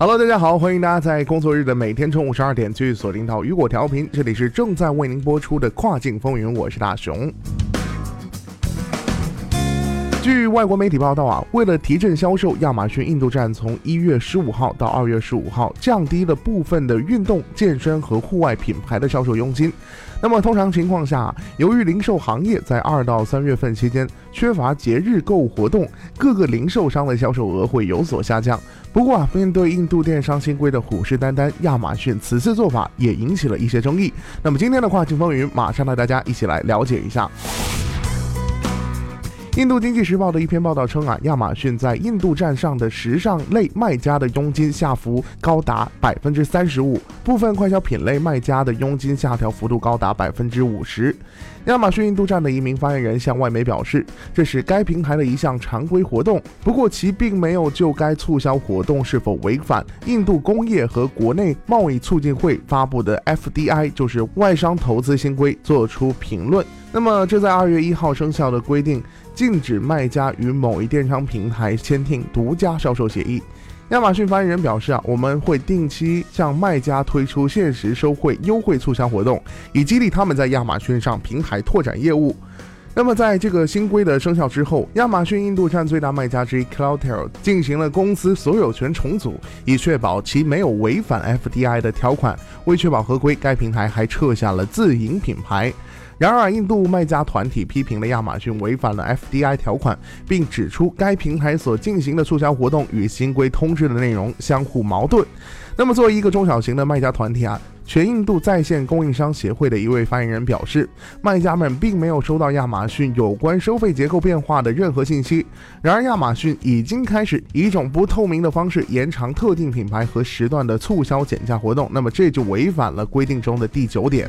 Hello，大家好，欢迎大家在工作日的每天中午十二点继续锁定到雨果调频，这里是正在为您播出的跨境风云，我是大熊。据外国媒体报道啊，为了提振销售，亚马逊印度站从一月十五号到二月十五号降低了部分的运动、健身和户外品牌的销售佣金。那么通常情况下，由于零售行业在二到三月份期间缺乏节日购物活动，各个零售商的销售额会有所下降。不过啊，面对印度电商新规的虎视眈眈，亚马逊此次做法也引起了一些争议。那么今天的跨境风云，马上带大家一起来了解一下。印度经济时报的一篇报道称啊，亚马逊在印度站上的时尚类卖家的佣金下浮高达百分之三十五，部分快消品类卖家的佣金下调幅度高达百分之五十。亚马逊印度站的一名发言人向外媒表示，这是该平台的一项常规活动，不过其并没有就该促销活动是否违反印度工业和国内贸易促进会发布的 FDI，就是外商投资新规做出评论。那么，这在二月一号生效的规定。禁止卖家与某一电商平台签订独家销售协议。亚马逊发言人表示啊，我们会定期向卖家推出限时收惠优惠促销活动，以激励他们在亚马逊上平台拓展业务。那么，在这个新规的生效之后，亚马逊印度站最大卖家之一 Cloudtail 进行了公司所有权重组，以确保其没有违反 FDI 的条款。为确保合规，该平台还撤下了自营品牌。然而，印度卖家团体批评了亚马逊违反了 FDI 条款，并指出该平台所进行的促销活动与新规通知的内容相互矛盾。那么，作为一个中小型的卖家团体啊，全印度在线供应商协会的一位发言人表示，卖家们并没有收到亚马逊有关收费结构变化的任何信息。然而，亚马逊已经开始以一种不透明的方式延长特定品牌和时段的促销减价活动，那么这就违反了规定中的第九点。